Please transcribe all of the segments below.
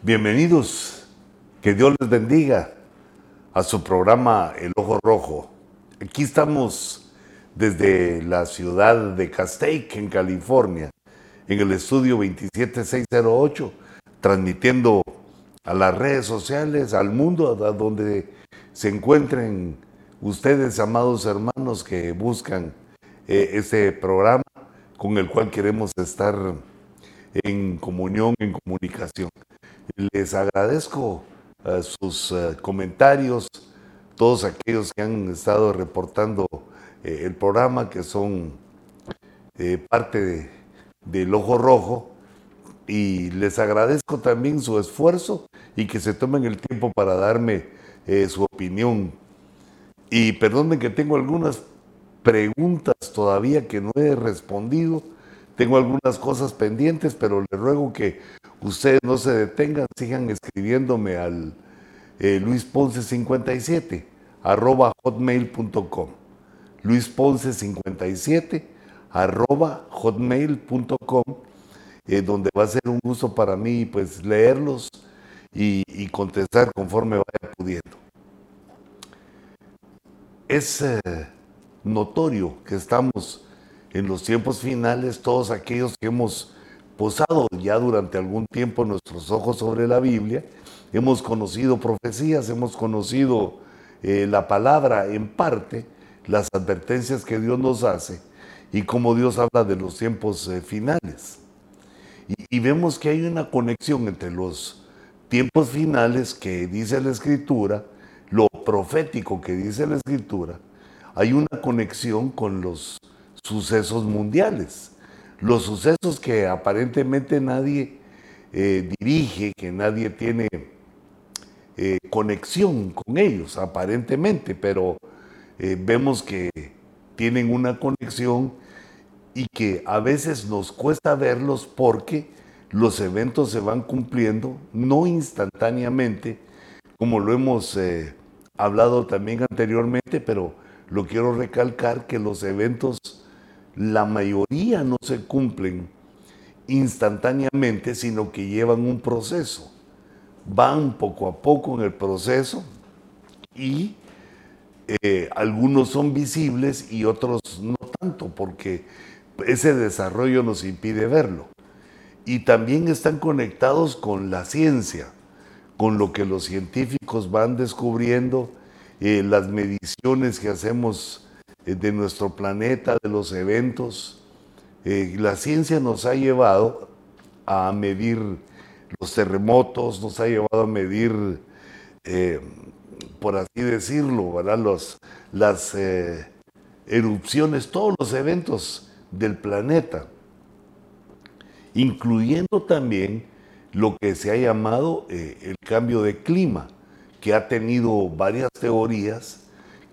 Bienvenidos, que Dios les bendiga a su programa El Ojo Rojo. Aquí estamos desde la ciudad de Castaic, en California, en el estudio 27608, transmitiendo a las redes sociales, al mundo, a donde se encuentren ustedes, amados hermanos, que buscan eh, este programa con el cual queremos estar en comunión, en comunicación. Les agradezco eh, sus eh, comentarios, todos aquellos que han estado reportando eh, el programa, que son parte del Ojo Rojo, y les agradezco también su esfuerzo y que se tomen el tiempo para darme su opinión. Y perdonen que tengo algunas preguntas todavía que no he respondido tengo algunas cosas pendientes, pero les ruego que ustedes no se detengan, sigan escribiéndome al eh, luisponce57 arroba hotmail.com. luisponce57 arroba hotmail.com, eh, donde va a ser un gusto para mí pues leerlos y, contestar conforme vaya pudiendo. Es eh, notorio que estamos en los tiempos finales, todos aquellos que hemos posado ya durante algún tiempo nuestros ojos sobre la Biblia, hemos conocido profecías, hemos conocido eh, la palabra en parte, las advertencias que Dios nos hace y cómo Dios habla de los tiempos eh, finales. y vemos que hay una conexión entre los tiempos finales que dice la Escritura, lo profético que dice la Escritura, hay una conexión con los sucesos mundiales. Los sucesos que aparentemente nadie eh, dirige, que nadie tiene eh, conexión con ellos, aparentemente, pero eh, vemos que tienen una conexión y que a veces nos cuesta verlos porque los eventos se van cumpliendo, no instantáneamente, como lo hemos hablado también anteriormente, pero lo quiero recalcar que los eventos la mayoría no se cumplen instantáneamente, sino que llevan un proceso. Van poco a poco en el proceso y eh, algunos son visibles y otros no tanto, porque ese desarrollo nos impide verlo. Y también están conectados con la ciencia, con lo que los científicos van descubriendo, eh, las mediciones que hacemos de nuestro planeta, de los eventos. Eh, la ciencia nos ha llevado a medir los terremotos, nos ha llevado a medir, eh, por así decirlo. Los, las erupciones, todos los eventos del planeta, incluyendo también lo que se ha llamado el cambio de clima, que ha tenido varias teorías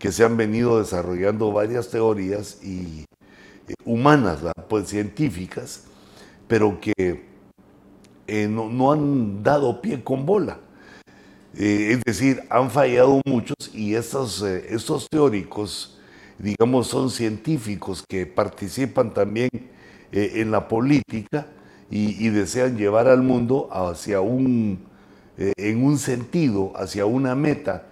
que se han venido desarrollando varias teorías y, eh, humanas, pues científicas, pero que eh, no, han dado pie con bola. Eh, es decir, han fallado muchos y estos, estos teóricos, digamos, son científicos que participan también en la política y, y, desean llevar al mundo hacia un, en un sentido, hacia una meta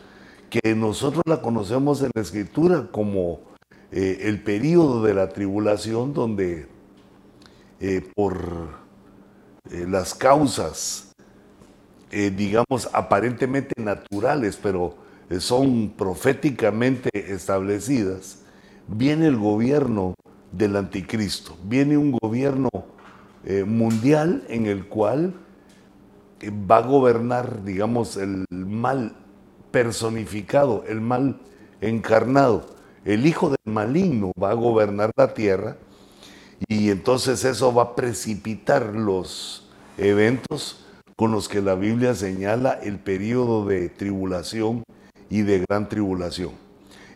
que nosotros la conocemos en la escritura como eh, el periodo de la tribulación donde eh, por eh, las causas, digamos, aparentemente naturales, pero son proféticamente establecidas, viene el gobierno del anticristo, viene un gobierno mundial en el cual va a gobernar, digamos, el mal personificado, el mal encarnado. El hijo del maligno va a gobernar la tierra y entonces eso va a precipitar los eventos con los que la Biblia señala el periodo de tribulación y de gran tribulación.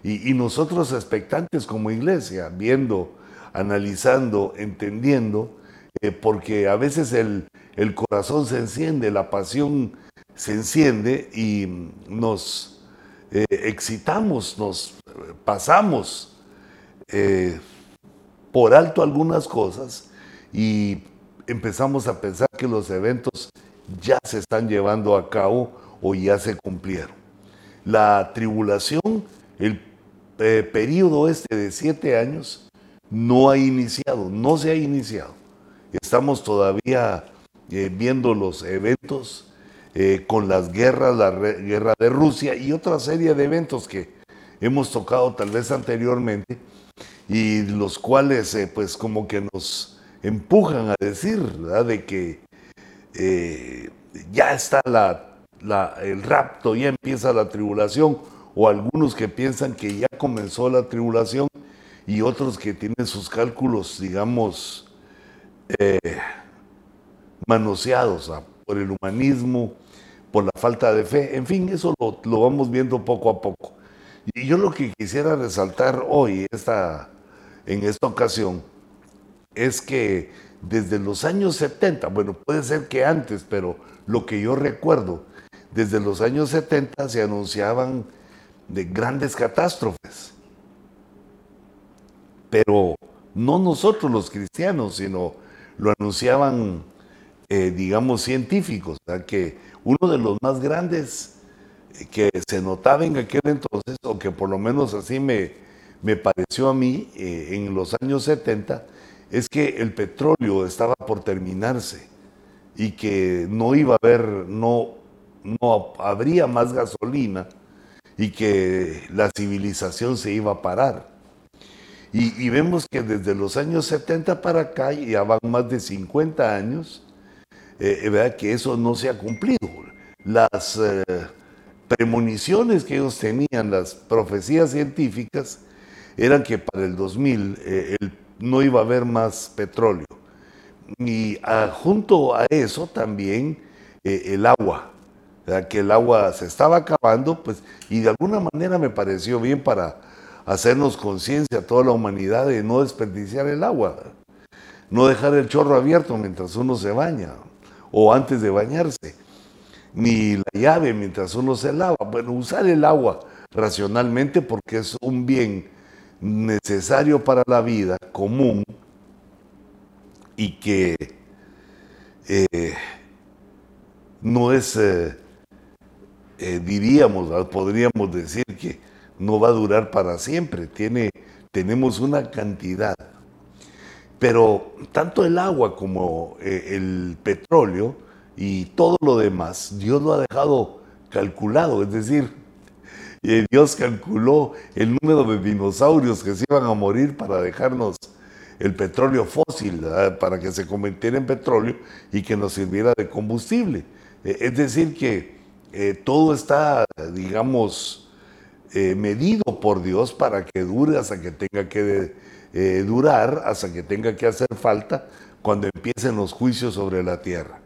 Y, nosotros expectantes como iglesia, viendo, analizando, entendiendo, eh, porque a veces el, el corazón se enciende, la pasión se enciende y nos eh, excitamos, nos pasamos eh, por alto algunas cosas y empezamos a pensar que los eventos ya se están llevando a cabo o ya se cumplieron. La tribulación, el eh, periodo este de siete años, no ha iniciado, no se ha iniciado. Estamos todavía eh, viendo los eventos eh, con las guerras, la guerra de Rusia y otra serie de eventos que hemos tocado tal vez anteriormente y los cuales pues como que nos empujan a decir de que ya está el rapto, ya empieza la tribulación, o algunos que piensan que ya comenzó la tribulación y otros que tienen sus cálculos, digamos, eh, manoseados por el humanismo, por la falta de fe, en fin, eso lo, vamos viendo poco a poco. Y yo lo que quisiera resaltar hoy, esta, en esta ocasión, es que desde los años 70, bueno, puede ser que antes, pero lo que yo recuerdo, desde los años 70 se anunciaban de grandes catástrofes. Pero no nosotros los cristianos, sino lo anunciaban, eh, digamos, científicos, que uno de los más grandes eh, que se notaba en aquel entonces, o que por lo menos así me, me pareció a mí eh, en los años 70, es que el petróleo estaba por terminarse y que no iba a haber, no, no habría más gasolina y que la civilización se iba a parar. Y, vemos que desde los años 70 para acá, ya van más de 50 años, eh, que eso no se ha cumplido. Las eh, premoniciones que ellos tenían, las profecías científicas, eran que para el 2000 eh, no iba a haber más petróleo. Y ah, junto a eso también eh, el agua que el agua se estaba acabando, pues, y de alguna manera me pareció bien para hacernos conciencia a toda la humanidad de no desperdiciar el agua, no dejar el chorro abierto mientras uno se baña o antes de bañarse, ni la llave mientras uno se lava. Bueno, usar el agua racionalmente porque es un bien necesario para la vida común y que eh, no es... Eh, eh, diríamos, podríamos decir que no va a durar para siempre, tiene, tenemos una cantidad. Pero tanto el agua como eh, el petróleo y todo lo demás, Dios lo ha dejado calculado, es decir, eh, Dios calculó el número de dinosaurios que se iban a morir para dejarnos el petróleo fósil, para que se convirtiera en petróleo y que nos sirviera de combustible. es decir, que eh, todo está, digamos, eh, medido por Dios para que dure hasta que tenga que eh, durar, hasta que tenga que hacer falta cuando empiecen los juicios sobre la tierra.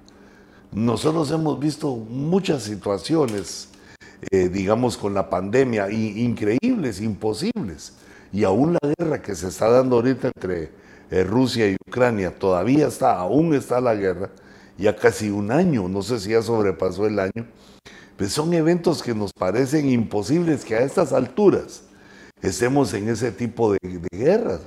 Nosotros hemos visto muchas situaciones, digamos, con la pandemia, increíbles, imposibles, y aún la guerra que se está dando ahorita entre Rusia y Ucrania, todavía está, aún está la guerra, ya casi un año, no sé si ya sobrepasó el año, pues son eventos que nos parecen imposibles que a estas alturas estemos en ese tipo de, guerras.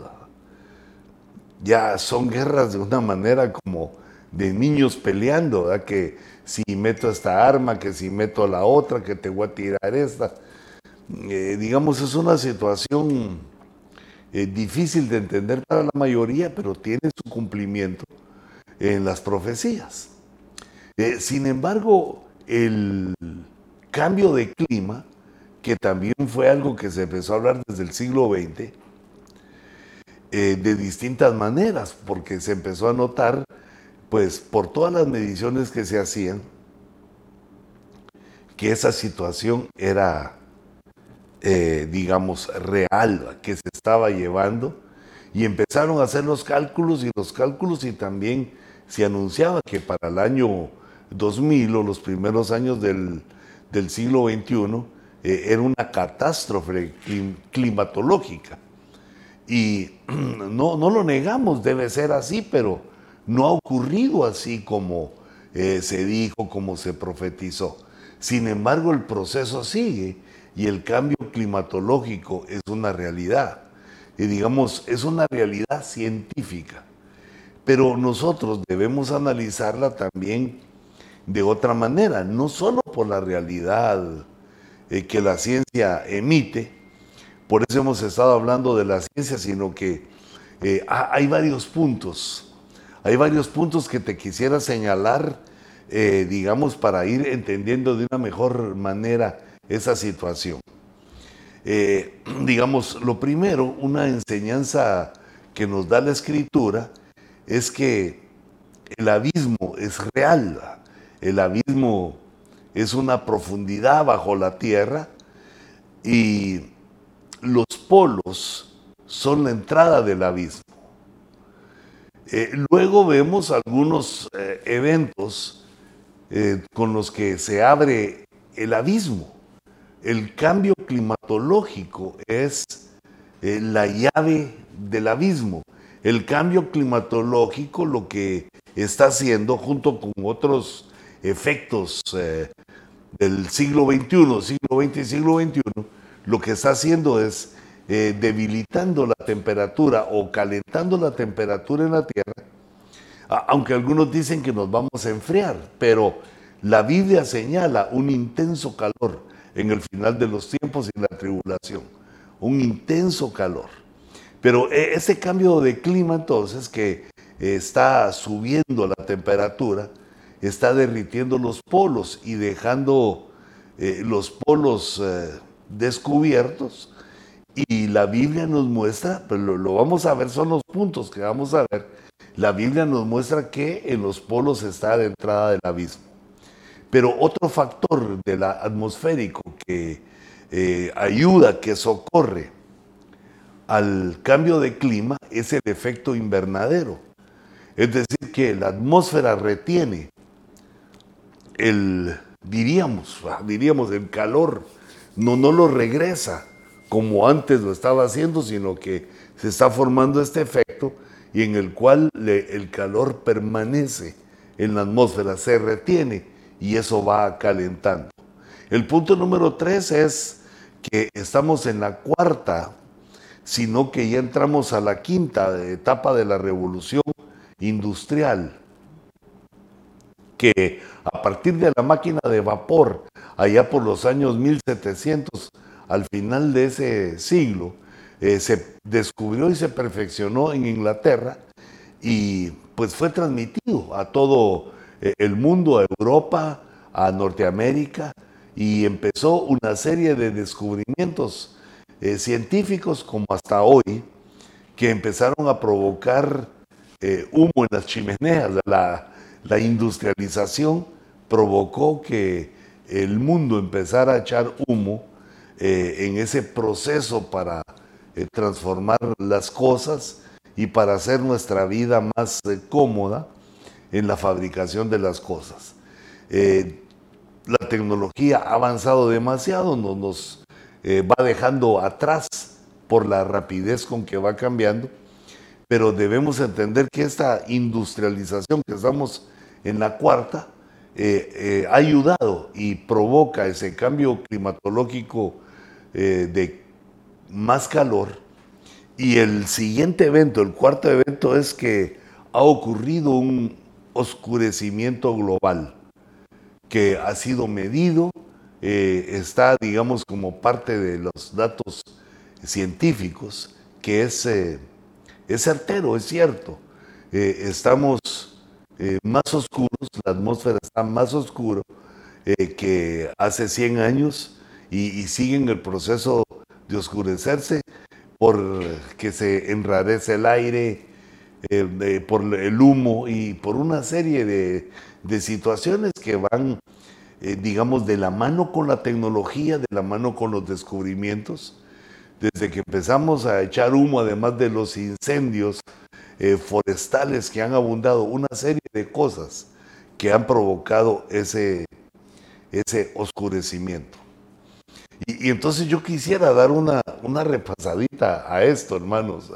Ya son guerras de una manera como de niños peleando, que si meto esta arma, que si meto la otra, que te voy a tirar esta. Eh, digamos, es una situación eh, difícil de entender para la mayoría, pero tiene su cumplimiento en las profecías. Eh, sin embargo, el cambio de clima, que también fue algo que se empezó a hablar desde el siglo XX, eh, de distintas maneras, porque se empezó a notar, pues por todas las mediciones que se hacían, que esa situación era, eh, digamos, real, que se estaba llevando, y empezaron a hacer los cálculos y los cálculos y también se anunciaba que para el año 2000 o los primeros años del, siglo XXI eh, era una catástrofe climatológica. Y no, no lo negamos, debe ser así, pero no ha ocurrido así como eh, se dijo, como se profetizó. Sin embargo, el proceso sigue y el cambio climatológico es una realidad. Y digamos, es una realidad científica. Pero nosotros debemos analizarla también de otra manera, no solo por la realidad eh, que la ciencia emite, por eso hemos estado hablando de la ciencia, sino que eh, hay varios puntos, hay varios puntos que te quisiera señalar, eh, digamos, para ir entendiendo de una mejor manera esa situación. digamos, lo primero, una enseñanza que nos da la escritura es que el abismo es real, el abismo es una profundidad bajo la tierra y los polos son la entrada del abismo. Eh, luego vemos algunos eh, eventos eh, con los que se abre el abismo. El cambio climatológico es la llave del abismo. El cambio climatológico lo que está haciendo junto con otros efectos eh, del siglo XXI, siglo XX y siglo XXI, lo que está haciendo es eh, debilitando la temperatura o calentando la temperatura en la Tierra, aunque algunos dicen que nos vamos a enfriar, pero la Biblia señala un intenso calor en el final de los tiempos y la tribulación, un intenso calor. Pero eh, ese cambio de clima entonces que está subiendo la temperatura, está derritiendo los polos y dejando eh, los polos eh, descubiertos. Y la Biblia nos muestra, pero lo, vamos a ver, son los puntos que vamos a ver. La Biblia nos muestra que en los polos está la entrada del abismo. Pero otro factor de la atmosférico que eh, ayuda, que socorre al cambio de clima es el efecto invernadero. Es decir, que la atmósfera retiene el, diríamos, ah, diríamos, el calor, no, no lo regresa como antes lo estaba haciendo, sino que se está formando este efecto y en el cual el calor permanece en la atmósfera, se retiene y eso va calentando. El punto número tres es que estamos en la cuarta, sino que ya entramos a la quinta etapa de la revolución industrial que a partir de la máquina de vapor, allá por los años 1700, al final de ese siglo, eh, se descubrió y se perfeccionó en Inglaterra y pues fue transmitido a todo eh, el mundo, a Europa, a Norteamérica, y empezó una serie de descubrimientos eh, científicos como hasta hoy, que empezaron a provocar humo en las chimeneas, la, la industrialización provocó que el mundo empezara a echar humo eh, en ese proceso para eh, transformar las cosas y para hacer nuestra vida más eh, cómoda en la fabricación de las cosas. la tecnología ha avanzado demasiado, nos, nos va dejando atrás por la rapidez con que va cambiando, pero debemos entender que esta industrialización que estamos en la cuarta, eh, eh, ha ayudado y provoca ese cambio climatológico eh, de más calor. Y el siguiente evento, el cuarto evento, es que ha ocurrido un oscurecimiento global que ha sido medido, está, digamos, como parte de los datos científicos, que es, es certero, es cierto. estamos eh, más oscuros, la atmósfera está más oscuro eh, que hace 100 años y, siguen el proceso de oscurecerse por que se enrarece el aire, eh, por el humo y por una serie de, de situaciones que van, digamos, de la mano con la tecnología, de la mano con los descubrimientos. Desde que empezamos a echar humo, además de los incendios, eh, forestales que han abundado, una serie de cosas que han provocado ese, ese oscurecimiento. Y, entonces yo quisiera dar una, una repasadita a esto, hermanos,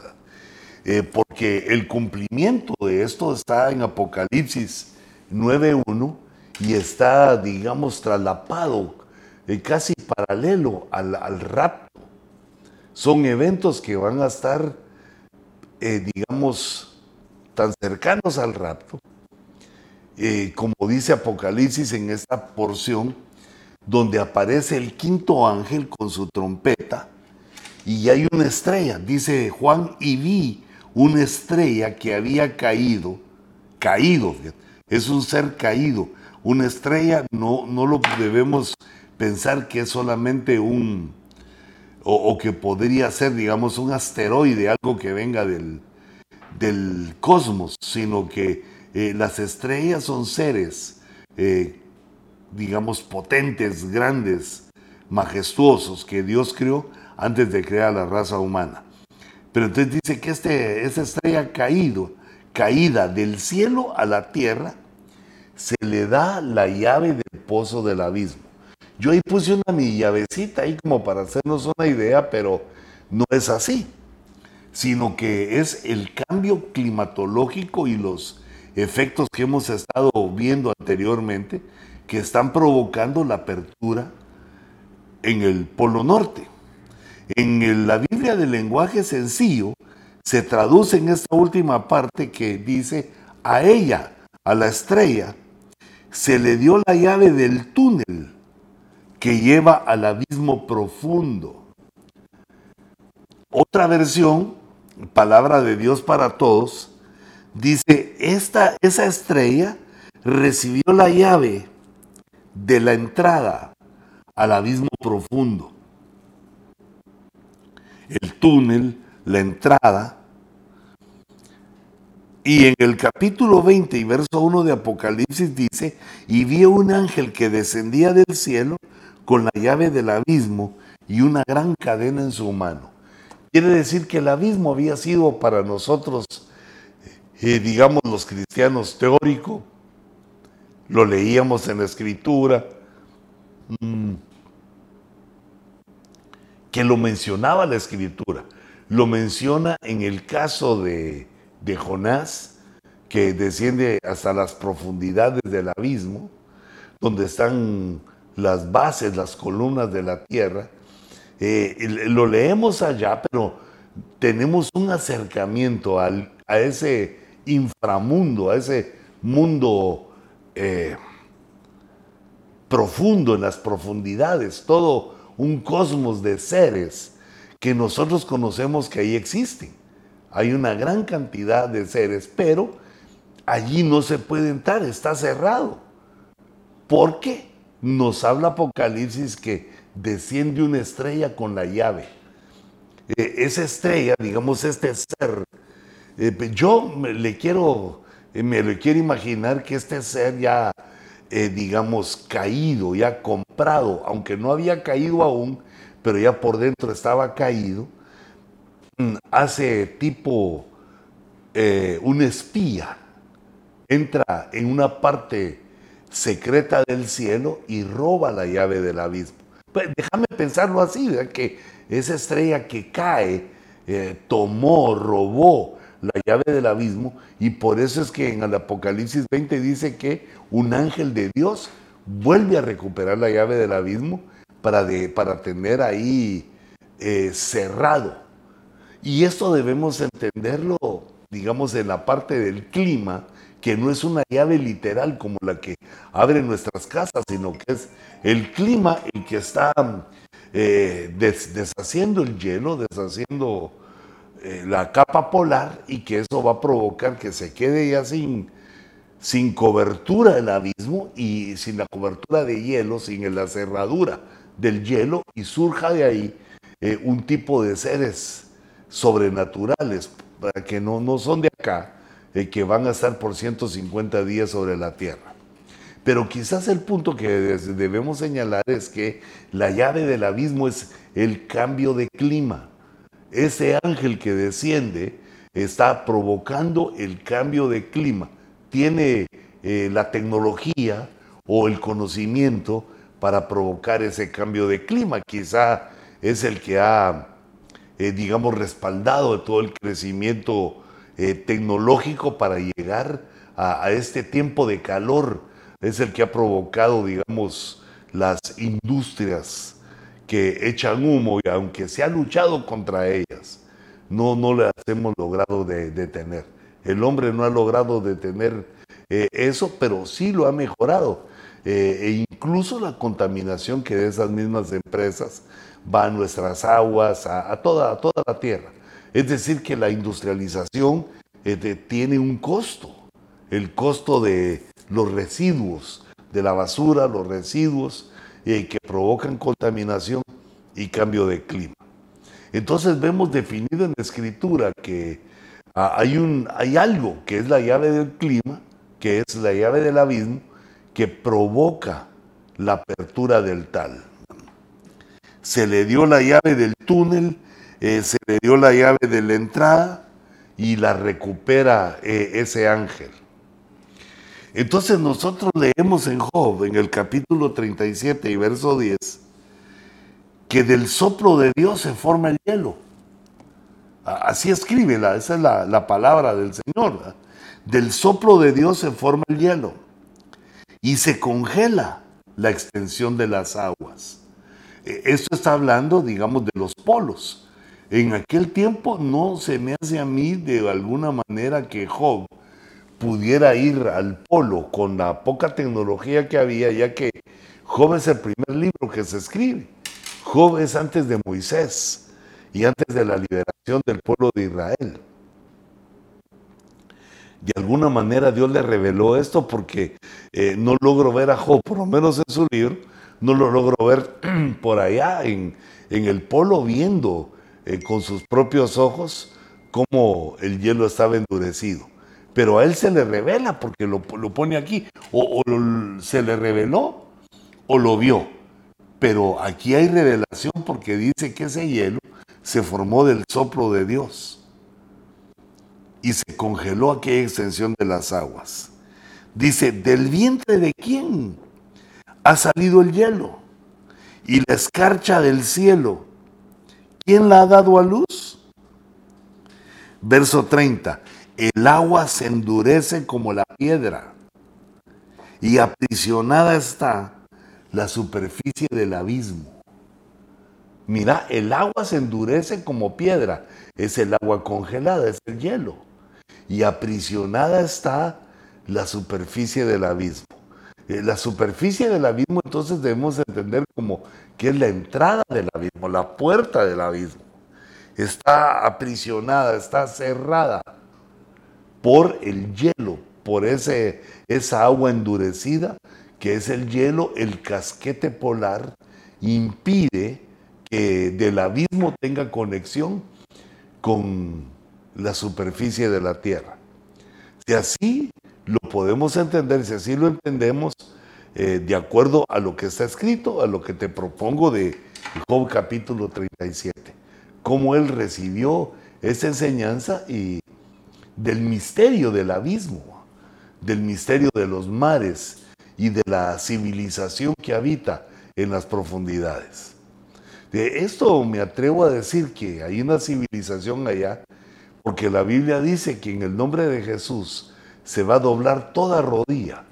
eh, porque el cumplimiento de esto está en Apocalipsis 9.1 y está, digamos, traslapado, eh, casi paralelo al, al rapto. Son eventos que van a estar eh, digamos, tan cercanos al rapto eh, como dice Apocalipsis en esta porción, donde aparece el quinto ángel con su trompeta y hay una estrella, dice Juan, y vi una estrella que había caído, caído, es un ser caído. Una estrella no, no lo debemos pensar que es solamente un, o, que podría ser, digamos, un asteroide, algo que venga del, del cosmos, sino que eh, las estrellas son seres, eh, digamos, potentes, grandes, majestuosos, que Dios creó antes de crear la raza humana. Pero entonces dice que este, esta estrella caído, caída del cielo a la tierra, se le da la llave del pozo del abismo. Yo ahí puse una mi llavecita ahí como para hacernos una idea, pero no es así, sino que es el cambio climatológico y los efectos que hemos estado viendo anteriormente que están provocando la apertura en el Polo Norte. En la Biblia del lenguaje sencillo se traduce en esta última parte que dice, a ella, a la estrella, se le dio la llave del túnel que lleva al abismo profundo. Otra versión, palabra de Dios para todos, dice, esta, esa estrella recibió la llave de la entrada al abismo profundo. El túnel, la entrada. Y en el capítulo 20 y verso 1 de Apocalipsis dice, y vio un ángel que descendía del cielo con la llave del abismo y una gran cadena en su mano. Quiere decir que el abismo había sido para nosotros, eh, digamos los cristianos, teórico, lo leíamos en la escritura, mm, que lo mencionaba la escritura, lo menciona en el caso de, de Jonás, que desciende hasta las profundidades del abismo, donde están las bases, las columnas de la tierra. Eh, lo leemos allá, pero tenemos un acercamiento al, a ese inframundo, a ese mundo eh, profundo, en las profundidades, todo un cosmos de seres que nosotros conocemos que ahí existen. Hay una gran cantidad de seres, pero allí no se puede entrar, está cerrado. ¿Por qué? Nos habla Apocalipsis que desciende una estrella con la llave. Eh, esa estrella, digamos, este ser, eh, yo me, le quiero, eh, me lo quiero imaginar que este ser ya, digamos, caído, ya comprado, aunque no había caído aún, pero ya por dentro estaba caído, mm, hace tipo un espía, entra en una parte secreta del cielo y roba la llave del abismo. Déjame pensarlo así, que esa estrella que cae eh, tomó, robó la llave del abismo y por eso es que en el Apocalipsis 20 dice que un ángel de Dios vuelve a recuperar la llave del abismo para, de, para tener ahí eh, cerrado. Y esto debemos entenderlo, digamos, en la parte del clima, que no es una llave literal como la que abre nuestras casas, sino que es el clima el que está eh, deshaciendo el hielo, deshaciendo eh, la capa polar y que eso va a provocar que se quede ya sin, sin cobertura el abismo y sin la cobertura de hielo, sin la cerradura del hielo y surja de ahí eh, un tipo de seres sobrenaturales para que no, no son de acá, que van a estar por 150 días sobre la tierra. Pero quizás el punto que debemos señalar es que la llave del abismo es el cambio de clima. Ese ángel que desciende está provocando el cambio de clima. Tiene eh, la tecnología o el conocimiento para provocar ese cambio de clima. Quizá es el que ha, eh, digamos, respaldado todo el crecimiento eh, tecnológico para llegar a, este tiempo de calor. Es el que ha provocado, digamos, las industrias que echan humo y aunque se ha luchado contra ellas, no, no las hemos logrado detener. El hombre no ha logrado detener eh, eso, pero sí lo ha mejorado. Eh, e incluso la contaminación que de esas mismas empresas va a nuestras aguas, a, toda, a toda la tierra. Es decir, que la industrialización tiene un costo, el costo de los residuos, de la basura, los residuos que provocan contaminación y cambio de clima. Entonces vemos definido en la escritura que ah, hay, un, hay algo que es la llave del clima, que es la llave del abismo, que provoca la apertura del tal. Se le dio la llave del túnel, eh, se le dio la llave de la entrada y la recupera eh, ese ángel. Entonces nosotros leemos en Job, en el capítulo 37 y verso 10, que del soplo de Dios se forma el hielo. Así escribe, esa es la, palabra del Señor. Del soplo de Dios se forma el hielo y se congela la extensión de las aguas. E, esto está hablando, digamos, de los polos. En aquel tiempo no se me hace a mí de alguna manera que Job pudiera ir al polo con la poca tecnología que había, ya que Job es el primer libro que se escribe. Job es antes de Moisés y antes de la liberación del pueblo de Israel. De alguna manera Dios le reveló esto porque eh, no logro ver a Job, por lo menos en su libro, no lo logro ver por allá en, el polo viendo eh, con sus propios ojos cómo el hielo estaba endurecido. Pero a él se le revela porque lo, pone aquí, o se le reveló o lo vio. Pero aquí hay revelación porque dice que ese hielo se formó del soplo de Dios y se congeló aquella extensión de las aguas. Dice, ¿del vientre de quién ha salido el hielo? Y la escarcha del cielo, ¿quién la ha dado a luz? Verso 30, el agua se endurece como la piedra y aprisionada está la superficie del abismo. Mira, el agua se endurece como piedra, es el agua congelada, es el hielo. Y aprisionada está la superficie del abismo. Eh, la superficie del abismo entonces debemos entender como que es la entrada del abismo, la puerta del abismo. Está aprisionada, está cerrada por el hielo, por ese, esa agua endurecida que es el hielo, el casquete polar, impide que del abismo tenga conexión con la superficie de la Tierra. Si así lo podemos entender, si así lo entendemos, eh, de acuerdo a lo que está escrito, a lo que te propongo de Job capítulo 37, cómo él recibió esa enseñanza y del misterio del abismo, del misterio de los mares, y de la civilización que habita en las profundidades. De esto me atrevo a decir que hay una civilización allá, porque la Biblia dice que en el nombre de Jesús se va a doblar toda rodilla.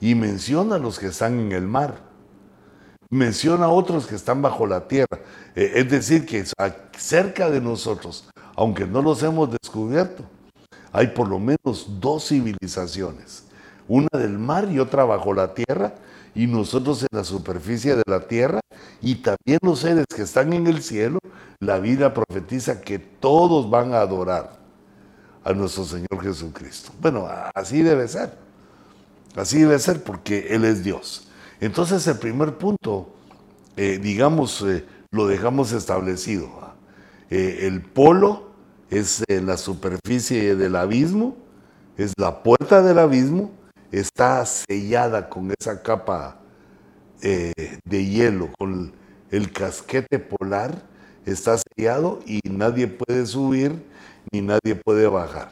Y menciona a los que están en el mar, menciona a otros que están bajo la tierra. Eh, es decir, que cerca de nosotros, aunque no los hemos descubierto, hay por lo menos dos civilizaciones. Una del mar y otra bajo la tierra, y nosotros en la superficie de la tierra, y también los seres que están en el cielo, la Biblia profetiza que todos van a adorar a nuestro Señor Jesucristo. Bueno, así debe ser, así debe ser porque Él es Dios. Entonces el primer punto, eh, digamos, eh, lo dejamos establecido. Eh, el polo es la superficie del abismo, es la puerta del abismo, está sellada con esa capa de hielo, con el casquete polar, está sellado y nadie puede subir ni nadie puede bajar.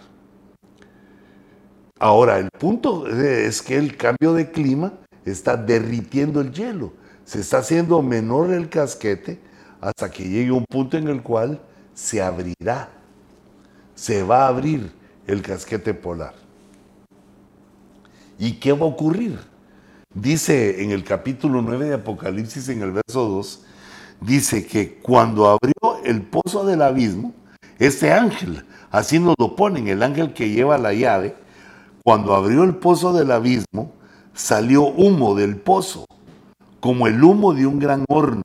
Ahora, el punto es que el cambio de clima está derritiendo el hielo, se está haciendo menor el casquete hasta que llegue un punto en el cual se abrirá, se va a abrir el casquete polar. ¿Y qué va a ocurrir? Dice en el capítulo 9 de Apocalipsis, en el verso 2, dice que cuando abrió el pozo del abismo, este ángel, así nos lo ponen, el ángel que lleva la llave, cuando abrió el pozo del abismo, salió humo del pozo, como el humo de un gran horno.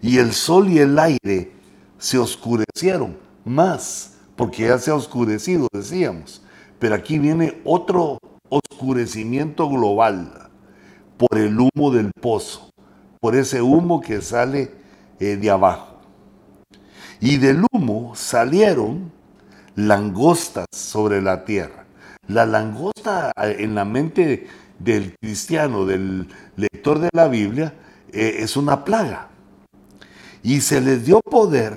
Y el sol y el aire se oscurecieron más, porque ya se ha oscurecido, decíamos. Pero aquí viene otro oscurecimiento global por el humo del pozo, por ese humo que sale eh, de abajo. Y del humo salieron langostas sobre la tierra. La langosta eh, en la mente del cristiano, del lector de la Biblia, eh, es una plaga. Y se les dio poder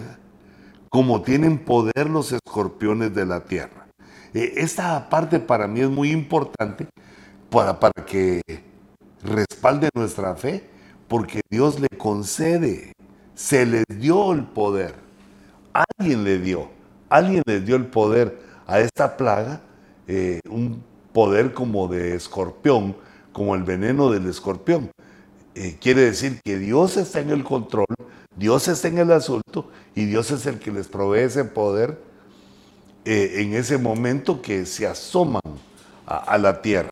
como tienen poder los escorpiones de la tierra. Eh, esta parte para mí es muy importante para, para que respalde nuestra fe, porque Dios le concede, se les dio el poder. Alguien le dio, alguien le dio el poder a esta plaga, eh, un poder como de escorpión, como el veneno del escorpión. Eh, quiere decir que Dios está en el control Dios está en el asunto y Dios es el que les provee ese poder eh, en ese momento que se asoman a, la tierra.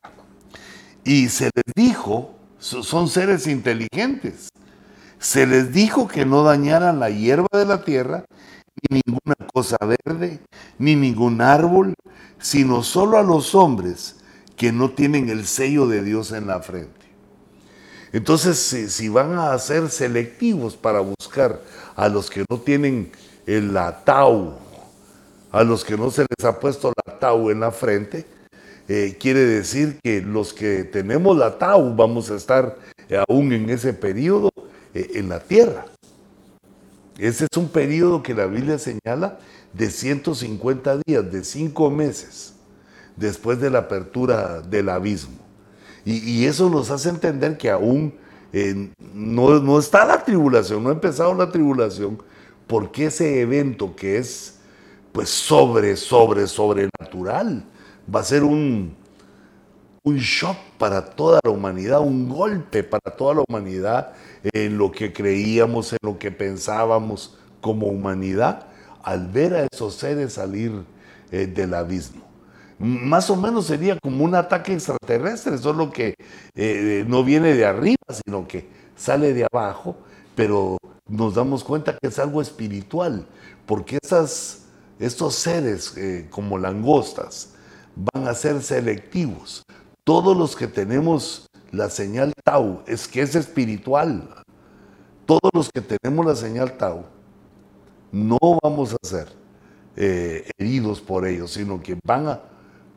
Y se les dijo, son seres inteligentes, se les dijo que no dañaran la hierba de la tierra, ni ninguna cosa verde, ni ningún árbol, sino solo a los hombres que no tienen el sello de Dios en la frente. Entonces, si, van a ser selectivos para buscar a los que no tienen el atau, a los que no se les ha puesto la tau en la frente, eh, quiere decir que los que tenemos la tau vamos a estar aún en ese periodo eh, en la tierra. Ese es un periodo que la Biblia señala de 150 días, de cinco meses, después de la apertura del abismo. Y, eso nos hace entender que aún eh, no, está la tribulación, no ha empezado la tribulación, porque ese evento que es pues sobre, sobre, sobrenatural, va a ser un, un shock para toda la humanidad, un golpe para toda la humanidad en lo que creíamos, en lo que pensábamos como humanidad, al ver a esos seres salir eh, del abismo más o menos sería como un ataque extraterrestre, solo que eh, no viene de arriba, sino que sale de abajo, pero nos damos cuenta que es algo espiritual, porque esas, estos seres eh, como langostas van a ser selectivos. Todos los que tenemos la señal Tau es que es espiritual. Todos los que tenemos la señal Tau no vamos a ser eh, heridos por ellos, sino que van a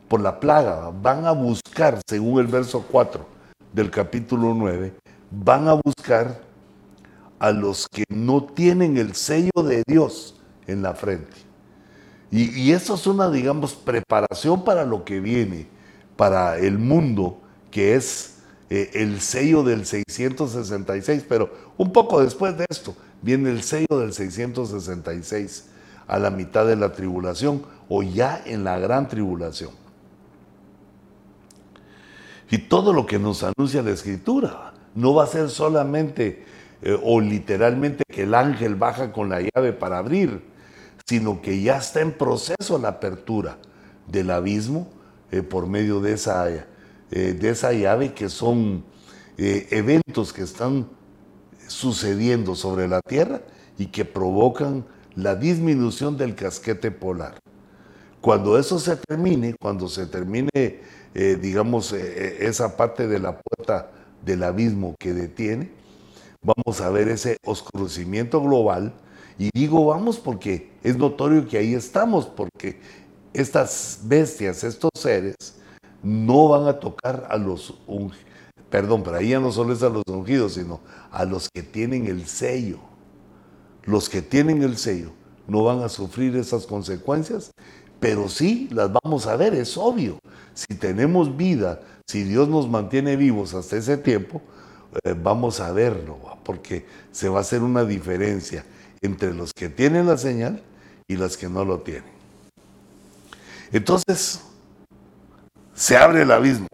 por la plaga, van a buscar, según el verso 4 del capítulo 9, van a buscar a los que no tienen el sello de Dios en la frente. Y, eso es una, digamos, preparación para lo que viene, para el mundo, que es eh, el sello del 666. Pero un poco después de esto viene el sello del 666 a la mitad de la tribulación o ya en la gran tribulación. Y todo lo que nos anuncia la Escritura no va a ser solamente eh, o literalmente que el ángel baja con la llave para abrir, sino que ya está en proceso la apertura del abismo eh, por medio de esa, eh, de esa llave que son eventos que están sucediendo sobre la Tierra y que provocan la disminución del casquete polar. Cuando eso se termine, cuando se termine eh, digamos, eh, eh, esa parte de la puerta del abismo que detiene, vamos a ver ese oscurecimiento global. Y digo vamos porque es notorio que ahí estamos, porque estas bestias, estos seres, no van a tocar a los ungidos. Perdón, pero ahí ya no solo es a los ungidos, sino a los que tienen el sello. Los que tienen el sello no van a sufrir esas consecuencias, pero sí las vamos a ver, es obvio si tenemos vida, si Dios nos mantiene vivos hasta ese tiempo, eh, vamos a verlo, porque se va a hacer una diferencia entre los que tienen la señal y los que no lo tienen. Entonces, se abre el abismo.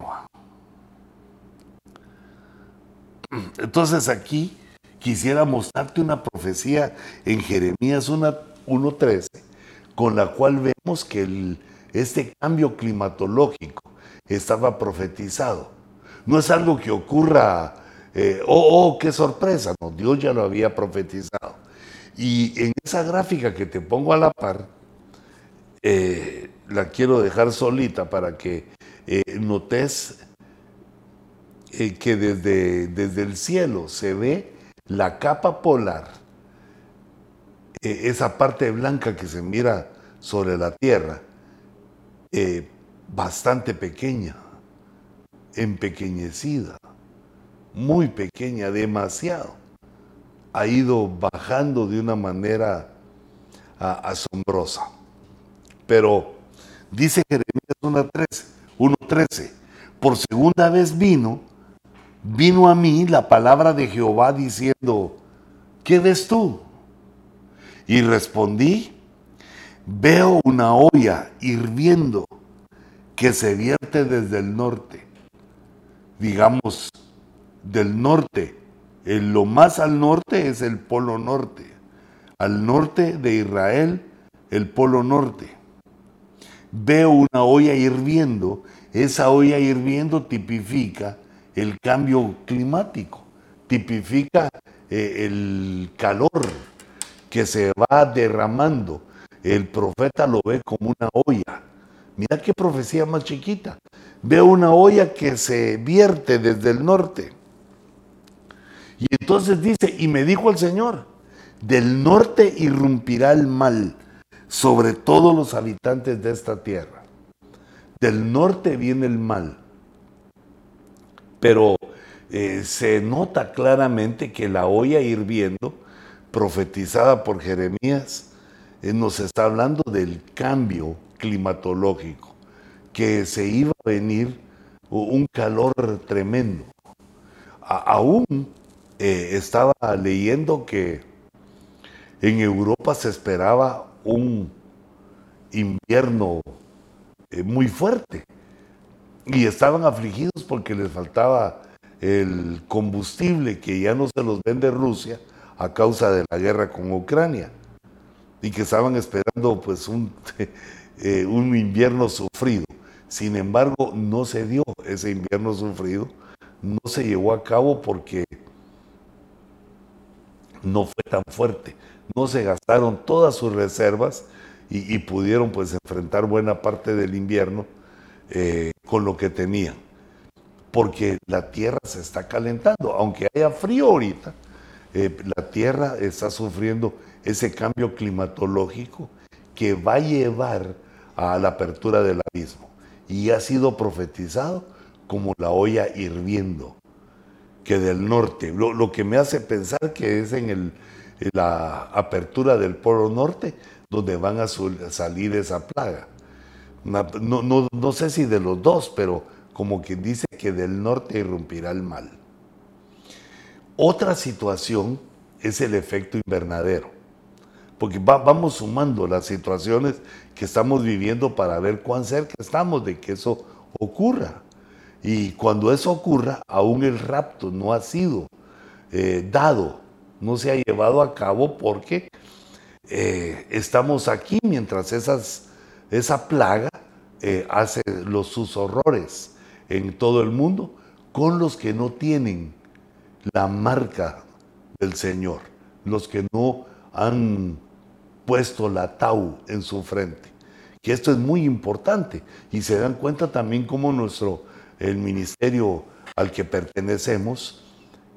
Entonces aquí quisiera mostrarte una profecía en Jeremías 1.13, con la cual vemos que este cambio climatológico estaba profetizado. No es algo que ocurra, eh, oh, oh, qué sorpresa, no, Dios ya lo había profetizado. Y en esa gráfica que te pongo a la par, eh, la quiero dejar solita para que eh, notes que desde, desde el cielo se ve la capa polar, esa parte blanca que se mira sobre la tierra, bastante pequeña, empequeñecida, muy pequeña, demasiado. Ha ido bajando de una manera asombrosa. Pero dice Jeremías 1.13, por segunda vez vino, vino a mí la palabra de Jehová diciendo, ¿qué ves tú? Y respondí, veo una olla hirviendo que se vierte desde el norte, digamos, del norte. En lo más al norte es el polo norte. Al norte de Israel, el polo norte. Veo una olla hirviendo. Esa olla hirviendo tipifica el cambio climático, tipifica eh, el calor que se va derramando. El profeta lo ve como una olla Mira qué profecía más chiquita. Veo una olla que se vierte desde el norte. Y entonces dice, y me dijo el Señor, del norte irrumpirá el mal sobre todos los habitantes de esta tierra. Del norte viene el mal. Pero eh, se nota claramente que la olla hirviendo, profetizada por Jeremías, eh, nos está hablando del cambio climatológico, que se iba a venir un calor tremendo. aún eh, estaba leyendo que en Europa se esperaba un invierno eh, muy fuerte y estaban afligidos porque les faltaba el combustible que ya no se los vende Rusia a causa de la guerra con Ucrania y que estaban esperando pues un eh, un invierno sufrido. Sin embargo, no se dio ese invierno sufrido, no se llevó a cabo porque no fue tan fuerte. No se gastaron todas sus reservas y, pudieron pues enfrentar buena parte del invierno eh, con lo que tenían. Porque la tierra se está calentando, aunque haya frío ahorita, eh, la tierra está sufriendo ese cambio climatológico que va a llevar a la apertura del abismo. Y ha sido profetizado como la olla hirviendo, que del norte, lo, que me hace pensar que es en, el, la apertura del polo norte donde van a salir esa plaga. No, no, no sé si de los dos, pero como quien dice que del norte irrumpirá el mal. Otra situación es el efecto invernadero porque vamos sumando las situaciones que estamos viviendo para ver cuán cerca estamos de que eso ocurra. Y cuando eso ocurra, aún el rapto no ha sido eh, dado, no se ha llevado a cabo porque eh, estamos aquí mientras esa plaga eh, hace los, sus horrores en todo el mundo con los que no tienen la marca del Señor, los que no han puesto la tau en su frente. Que esto es muy importante y se dan cuenta también cómo nuestro, el ministerio al que pertenecemos,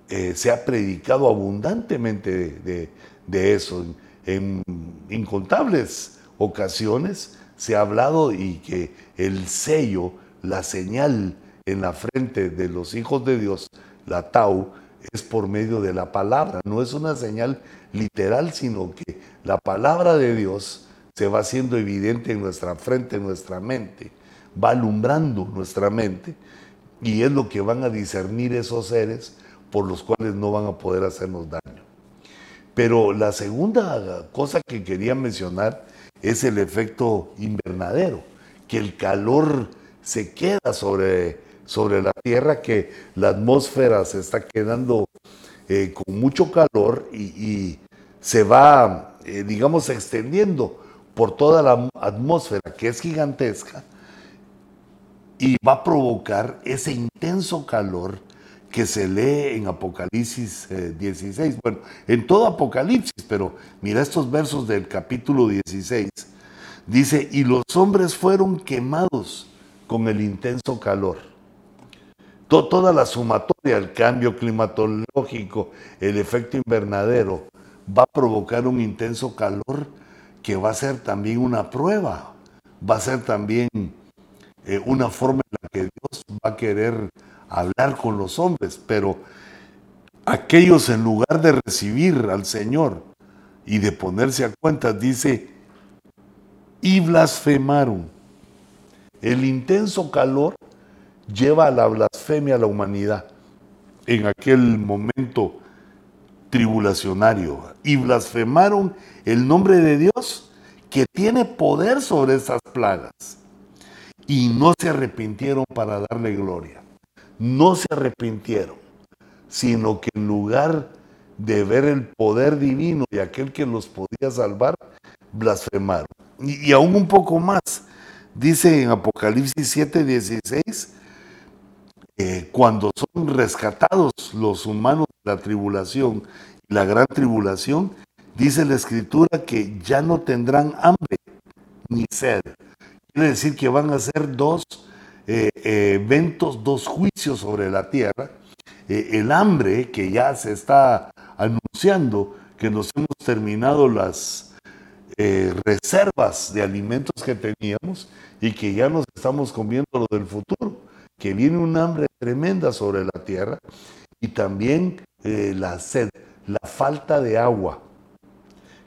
eh, se ha predicado abundantemente de, eso. En, incontables ocasiones se ha hablado y que el sello, la señal en la frente de los hijos de Dios, la tau, es por medio de la palabra. No es una señal literal, sino que la palabra de Dios se va haciendo evidente en nuestra frente, en nuestra mente, va alumbrando nuestra mente y es lo que van a discernir esos seres por los cuales no van a poder hacernos daño. Pero la segunda cosa que quería mencionar es el efecto invernadero, que el calor se queda sobre, sobre la Tierra, que la atmósfera se está quedando eh, con mucho calor y, se va, eh, digamos, extendiendo por toda la atmósfera que es gigantesca y va a provocar ese intenso calor que se lee en Apocalipsis 16. Eh, bueno, en todo Apocalipsis, pero mira estos versos del capítulo 16. Dice, y los hombres fueron quemados con el intenso calor. toda la sumatoria, el cambio climatológico, el efecto invernadero, va a provocar un intenso calor que va a ser también una prueba, va a ser también eh, una forma en la que Dios va a querer hablar con los hombres, pero aquellos en lugar de recibir al Señor y de ponerse a cuenta, dice, y blasfemaron. El intenso calor lleva a la blasfemia a la humanidad en aquel momento tribulacionario. Y blasfemaron el nombre de Dios que tiene poder sobre esas plagas. Y no se arrepintieron para darle gloria no se arrepintieron, sino que en lugar de ver el poder divino de aquel que los podía salvar, blasfemaron. Y, aún un poco más, dice en Apocalipsis 7, 16, eh, cuando son rescatados los humanos de la tribulación y la gran tribulación, dice la escritura que ya no tendrán hambre ni sed. Quiere decir que van a ser dos eh, eventos, dos juicios sobre la tierra, eh, el hambre que ya se está anunciando, que nos hemos terminado las eh, reservas de alimentos que teníamos y que ya nos estamos comiendo lo del futuro, que viene un hambre tremenda sobre la tierra y también la sed, la falta de agua.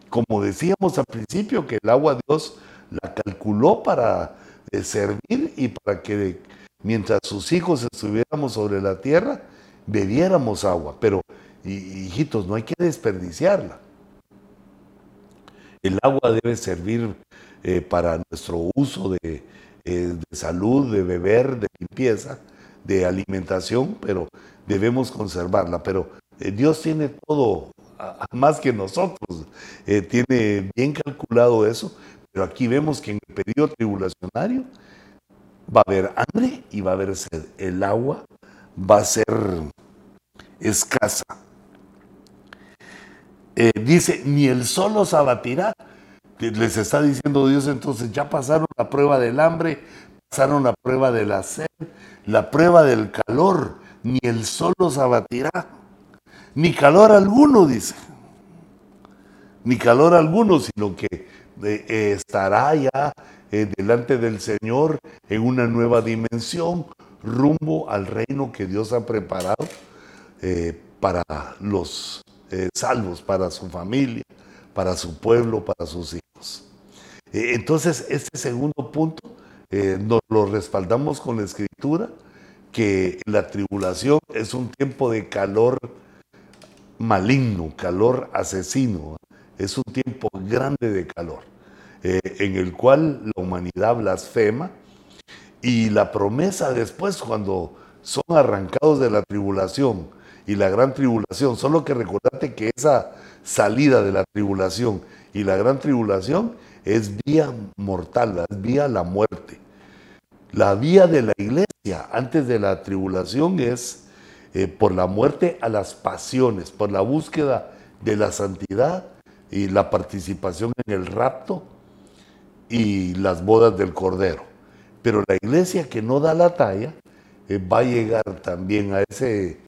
Como decíamos al principio, que el agua Dios la calculó para de servir y para que mientras sus hijos estuviéramos sobre la tierra, bebiéramos agua. Pero, hijitos, no hay que desperdiciarla. El agua debe servir eh, para nuestro uso de, eh, de, salud, de beber, de limpieza, de alimentación, pero debemos conservarla. Pero eh, Dios tiene todo, más que nosotros, tiene bien calculado eso pero aquí vemos que en el periodo tribulacionario va a haber hambre y va a haber sed. El agua va a ser escasa. Eh, dice, ni el sol los abatirá. Les está diciendo Dios entonces, ya pasaron la prueba del hambre, pasaron la prueba de la sed, la prueba del calor, ni el sol los abatirá, ni calor alguno, dice. Ni calor alguno, sino que eh, estará ya eh, delante del Señor en una nueva dimensión, rumbo al reino que Dios ha preparado eh, para los salvos, para su familia, para su pueblo, para sus hijos. entonces, este segundo punto nos lo respaldamos con la escritura, que la tribulación es un tiempo de calor maligno, calor asesino, es un tiempo grande de calor, eh, en el cual la humanidad blasfema y la promesa después cuando son arrancados de la tribulación y la gran tribulación, solo que recordate que esa salida de la tribulación y la gran tribulación es vía mortal, es vía la muerte. La vía de la iglesia antes de la tribulación es eh, por la muerte a las pasiones, por la búsqueda de la santidad y la participación en el rapto y las bodas del Cordero. Pero la iglesia que no da la talla eh, va a llegar también a ese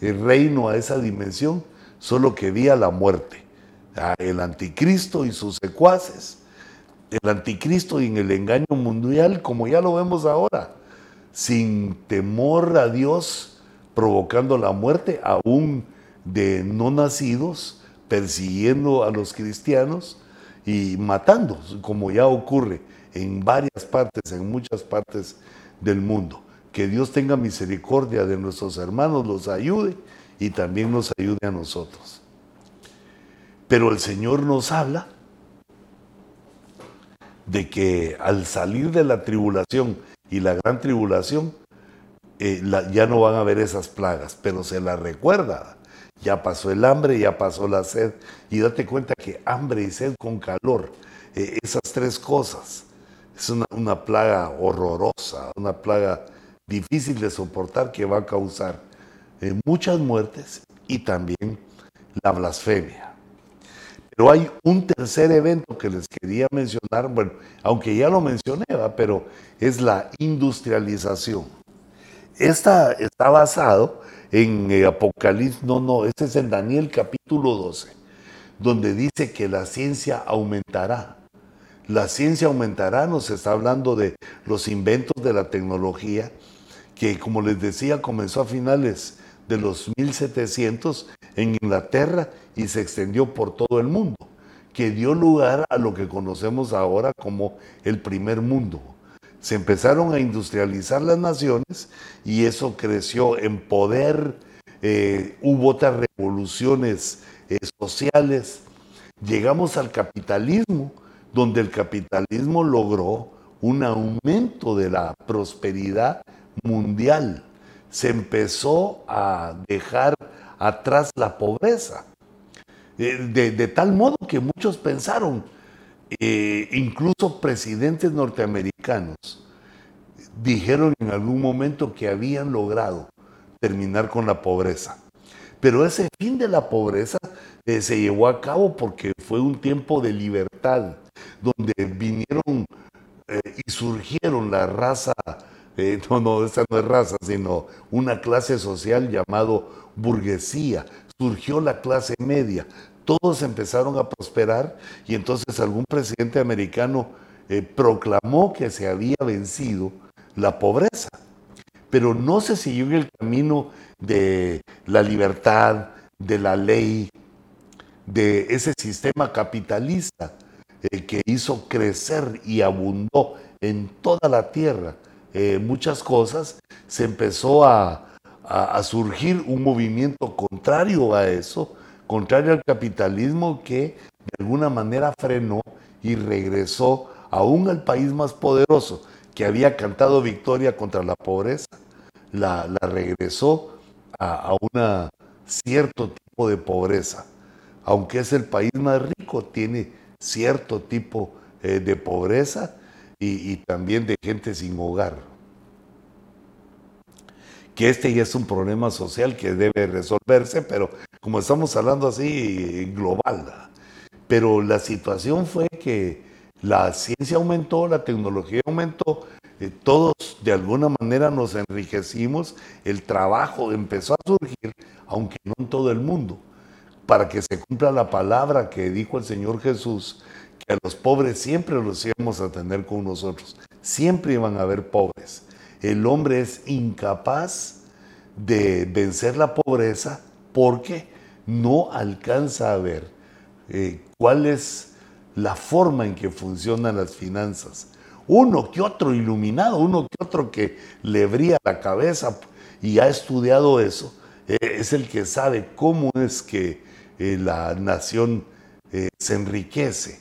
eh, reino, a esa dimensión, solo que vía la muerte. el anticristo y sus secuaces, el anticristo y en el engaño mundial, como ya lo vemos ahora, sin temor a Dios, provocando la muerte aún de no nacidos, persiguiendo a los cristianos y matando, como ya ocurre en varias partes, en muchas partes del mundo. Que Dios tenga misericordia de nuestros hermanos, los ayude y también nos ayude a nosotros. Pero el Señor nos habla de que al salir de la tribulación y la gran tribulación, eh, ya no van a haber esas plagas, pero se la recuerda ya pasó el hambre, ya pasó la sed. Y date cuenta que hambre y sed con calor eh, esas tres cosas. Es una, plaga horrorosa, una plaga difícil de soportar que va a causar eh, muchas muertes y también la blasfemia. Pero hay un tercer evento que les quería mencionar, bueno, aunque ya lo mencioné, pero es la industrialización. Esta está basado en eh, Apocalipsis, no, no, este es en Daniel capítulo 12, donde dice que la ciencia aumentará. La ciencia aumentará, nos está hablando de los inventos de la tecnología, que como les decía comenzó a finales de los 1700 en Inglaterra y se extendió por todo el mundo, que dio lugar a lo que conocemos ahora como el primer mundo. Se empezaron a industrializar las naciones y eso creció en poder, eh, hubo otras revoluciones eh, sociales, llegamos al capitalismo, donde el capitalismo logró un aumento de la prosperidad mundial. Se empezó a dejar atrás la pobreza. Eh, de, tal modo que muchos pensaron, eh, incluso presidentes norteamericanos, dijeron en algún momento que habían logrado terminar con la pobreza. Pero ese fin de la pobreza eh, se llevó a cabo porque fue un tiempo de libertad, donde vinieron y surgieron la raza eh, no, no, esa no es raza, sino una clase social llamado burguesía. Surgió la clase media. Todos empezaron a prosperar y entonces algún presidente americano eh, proclamó que se había vencido la pobreza. Pero no se siguió en el camino de la libertad, de la ley, de ese sistema capitalista eh, que hizo crecer y abundó en toda la tierra eh, muchas cosas, se empezó a, surgir un movimiento contrario a eso, contrario al capitalismo que de alguna manera frenó y regresó aún al país más poderoso que había cantado victoria contra la pobreza, la, regresó a, un cierto tipo de pobreza. Aunque es el país más rico, tiene cierto tipo eh, de pobreza y, también de gente sin hogar. Que este ya es un problema social que debe resolverse, pero como estamos hablando así global. Pero la situación fue que la ciencia aumentó, la tecnología aumentó, eh, todos de alguna manera nos enriquecimos, el trabajo empezó a surgir, aunque no en todo el mundo, para que se cumpla la palabra que dijo el Señor Jesús, a los pobres siempre los íbamos a tener con nosotros. Siempre iban a haber pobres. El hombre es incapaz de vencer la pobreza porque no alcanza a ver eh, cuál es la forma en que funcionan las finanzas. Uno que otro iluminado, uno que otro que le brilla la cabeza y ha estudiado eso, eh, es el que sabe cómo es que eh, la nación se enriquece.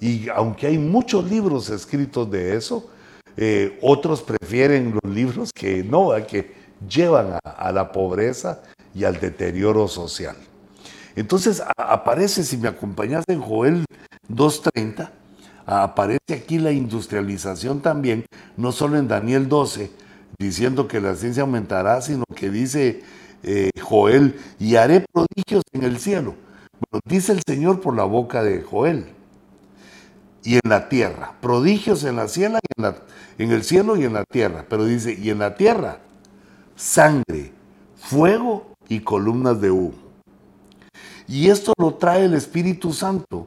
Y aunque hay muchos libros escritos de eso, eh, otros prefieren los libros que no, que llevan a, la pobreza y al deterioro social. Entonces aparece, si me acompañas en Joel 2.30, aparece aquí la industrialización también, no solo en Daniel 12, diciendo que la ciencia aumentará, sino que dice eh, Joel, y haré prodigios en el cielo. Bueno, dice el Señor por la boca de Joel y en la tierra. Prodigios en la, cielo y en, el cielo y en la tierra. Pero dice, y en la tierra, sangre, fuego y columnas de humo. Y esto lo trae el Espíritu Santo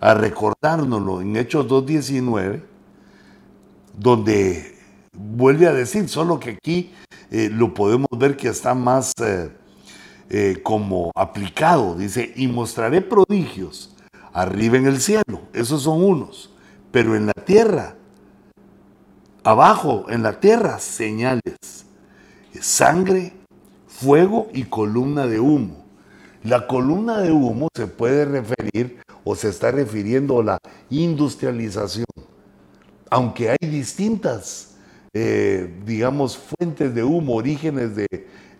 a recordárnoslo en Hechos 2.19, donde vuelve a decir, solo que aquí eh, lo podemos ver que está más eh, eh, como aplicado. Dice, y mostraré prodigios arriba en el cielo, esos son unos, pero en la tierra, abajo en la tierra, señales, sangre, fuego y columna de humo. La columna de humo se puede referir o se está refiriendo a la industrialización, aunque hay distintas, eh, digamos, fuentes de humo, orígenes de,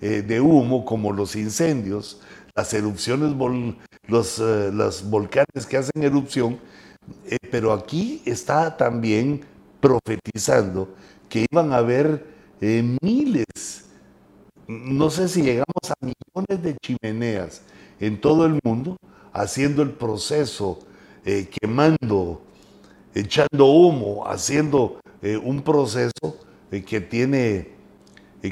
eh, de humo, como los incendios, las erupciones, los, eh, los volcanes que hacen erupción, eh, pero aquí está también profetizando que iban a haber eh, miles, no sé si llegamos a millones de chimeneas en todo el mundo, haciendo el proceso, quemando, echando humo, haciendo un proceso que tiene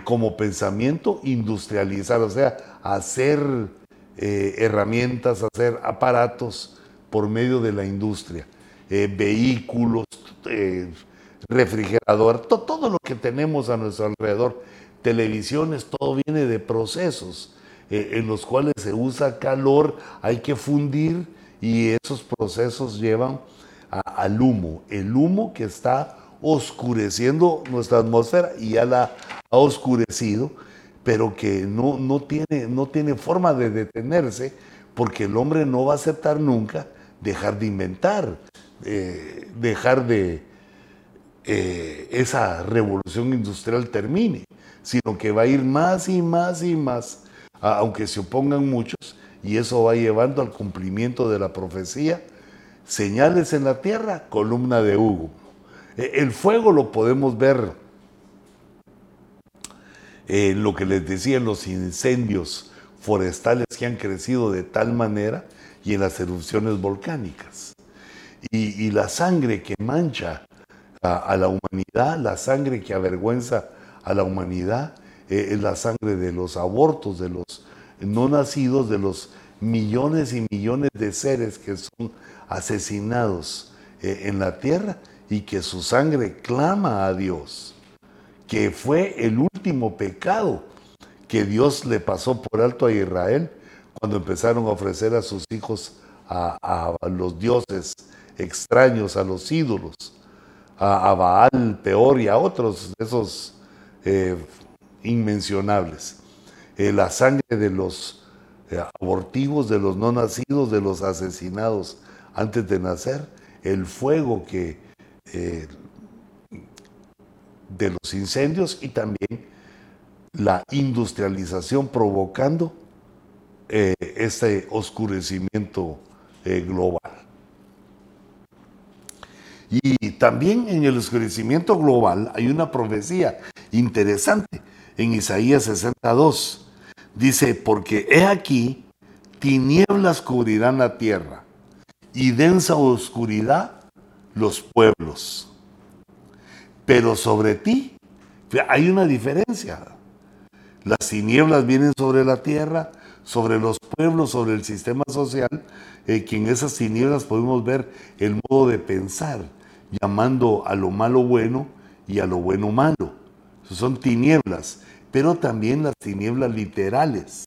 como pensamiento industrializar, o sea, hacer herramientas, hacer aparatos por medio de la industria, vehículos, refrigerador, todo lo que tenemos a nuestro alrededor, televisiones, todo viene de procesos eh, en los cuales se usa calor, hay que fundir y esos procesos llevan al humo, el humo que está oscureciendo nuestra atmósfera y ya la ha oscurecido, pero que no, no, tiene, no tiene forma de detenerse porque el hombre no va a aceptar nunca dejar de inventar, eh, dejar de, eh, esa revolución industrial termine, sino que va a ir más y más y más, aunque se opongan muchos, y eso va llevando al cumplimiento de la profecía. Señales en la tierra, columna de Hugo. E, el fuego lo podemos ver lo que les decía, los incendios forestales que han crecido de tal manera y en las erupciones volcánicas. y la sangre que mancha a, la humanidad, la sangre que avergüenza a la humanidad eh, es la sangre de los abortos, de los no nacidos, de los millones y millones de seres que son asesinados eh, en la tierra y que su sangre clama a Dios, que fue el último pecado que Dios le pasó por alto a Israel cuando empezaron a ofrecer a sus hijos a los dioses extraños, a los ídolos a, Baal, Peor y a otros de esos eh, inmencionables. Eh, la sangre de los eh, abortivos, de los no nacidos, de los asesinados antes de nacer, el fuego que de los incendios y también la industrialización provocando este oscurecimiento global. Y también en el oscurecimiento global hay una profecía interesante en Isaías 62. Dice, porque he aquí, tinieblas cubrirán la tierra y densa oscuridad los pueblos. Pero sobre ti hay una diferencia. Las tinieblas vienen sobre la tierra, sobre los pueblos, sobre el sistema social, eh, que en esas tinieblas podemos ver el modo de pensar, llamando a lo malo bueno y a lo bueno malo. son tinieblas, pero también las tinieblas literales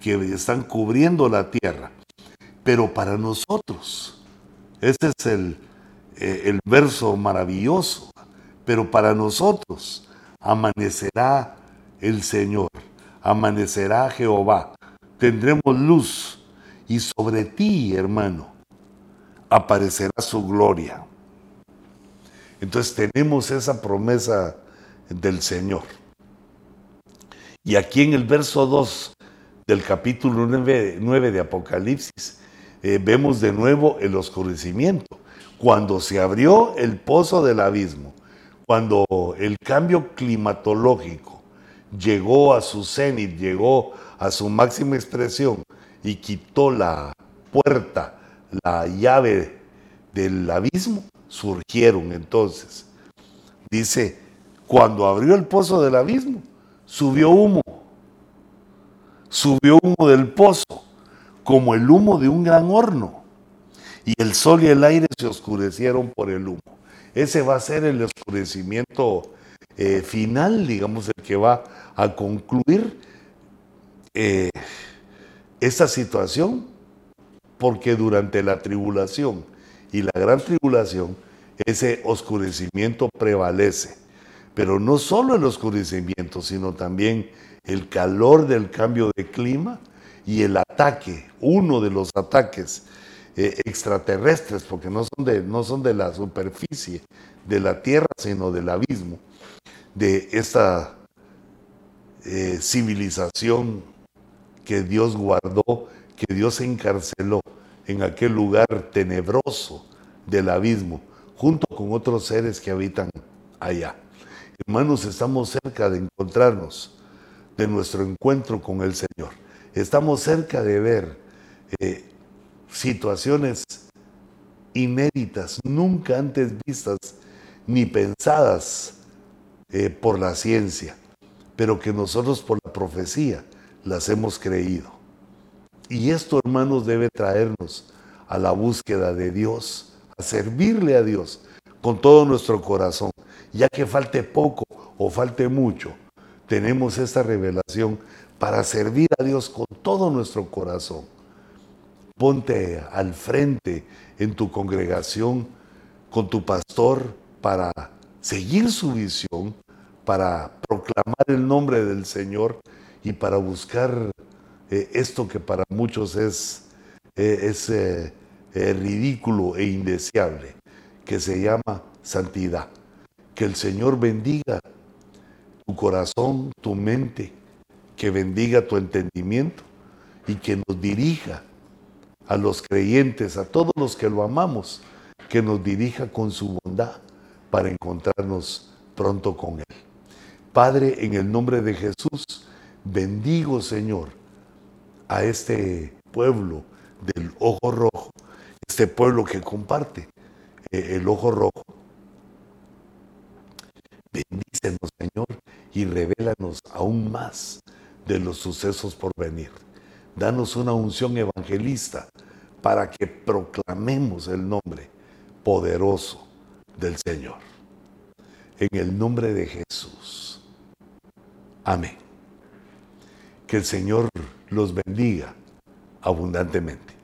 que están cubriendo la tierra. Pero para nosotros, este es el, eh, el verso maravilloso, pero para nosotros amanecerá el Señor, amanecerá Jehová, tendremos luz y sobre ti, hermano, aparecerá su gloria. Entonces tenemos esa promesa del Señor. Y aquí en el verso 2 del capítulo 9, de Apocalipsis, eh, vemos de nuevo el oscurecimiento. Cuando se abrió el pozo del abismo, cuando el cambio climatológico llegó a su cenit, llegó a su máxima expresión y quitó la puerta, la llave del abismo, surgieron entonces. Dice, cuando abrió el pozo del abismo, subió humo. Subió humo del pozo, como el humo de un gran horno. Y el sol y el aire se oscurecieron por el humo. Ese va a ser el oscurecimiento eh, final, digamos, el que va a concluir eh, esta situación, porque durante la tribulación y la gran tribulación, ese oscurecimiento prevalece. Pero no solo el oscurecimiento, sino también el calor del cambio de clima y el ataque, uno de los ataques eh, extraterrestres, porque no son, de, no son de la superficie de la Tierra, sino del abismo, de esta eh, civilización que Dios guardó, que Dios encarceló en aquel lugar tenebroso del abismo, junto con otros seres que habitan allá. Hermanos, estamos cerca de encontrarnos, de nuestro encuentro con el Señor. Estamos cerca de ver eh, situaciones inéditas, nunca antes vistas ni pensadas eh, por la ciencia, pero que nosotros por la profecía las hemos creído. Y esto, hermanos, debe traernos a la búsqueda de Dios, a servirle a Dios con todo nuestro corazón. Ya que falte poco o falte mucho, tenemos esta revelación para servir a Dios con todo nuestro corazón. Ponte al frente en tu congregación con tu pastor para seguir su visión, para proclamar el nombre del Señor y para buscar eh, esto que para muchos es, eh, es eh, ridículo e indeseable, que se llama santidad. Que el Señor bendiga tu corazón, tu mente, que bendiga tu entendimiento y que nos dirija a los creyentes, a todos los que lo amamos, que nos dirija con su bondad para encontrarnos pronto con Él. Padre, en el nombre de Jesús, bendigo, Señor, a este pueblo del ojo rojo, este pueblo que comparte eh, el ojo rojo. Bendícenos, Señor, y revélanos aún más de los sucesos por venir. Danos una unción evangelista para que proclamemos el nombre poderoso del Señor. En el nombre de Jesús. Amén. Que el Señor los bendiga abundantemente.